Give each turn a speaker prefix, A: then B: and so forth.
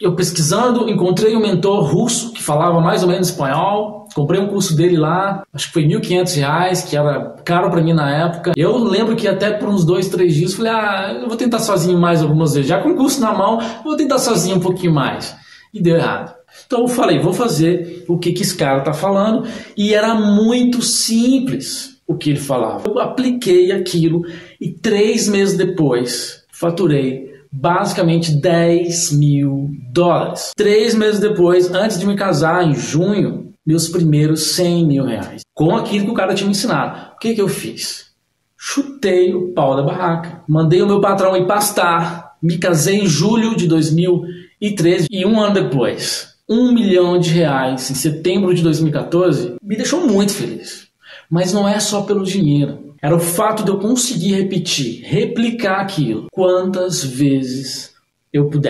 A: eu pesquisando, encontrei um mentor russo que falava mais ou menos espanhol. Comprei um curso dele lá, acho que foi R$ 1.500, que era caro para mim na época. Eu lembro que até por uns dois, três dias, falei, ah, eu vou tentar sozinho mais algumas vezes. Já com o curso na mão, vou tentar sozinho um pouquinho mais. E deu errado. Então eu falei, vou fazer o que, que esse cara está falando. E era muito simples o que ele falava. Eu apliquei aquilo e três meses depois faturei basicamente 10 mil dólares. Três meses depois, antes de me casar, em junho, meus primeiros 100 mil reais. Com aquilo que o cara tinha me ensinado. O que, que eu fiz? Chutei o pau da barraca. Mandei o meu patrão ir pastar. Me casei em julho de 2013 e um ano depois, um milhão de reais em setembro de 2014 me deixou muito feliz. Mas não é só pelo dinheiro. Era o fato de eu conseguir repetir, replicar aquilo quantas vezes eu puder.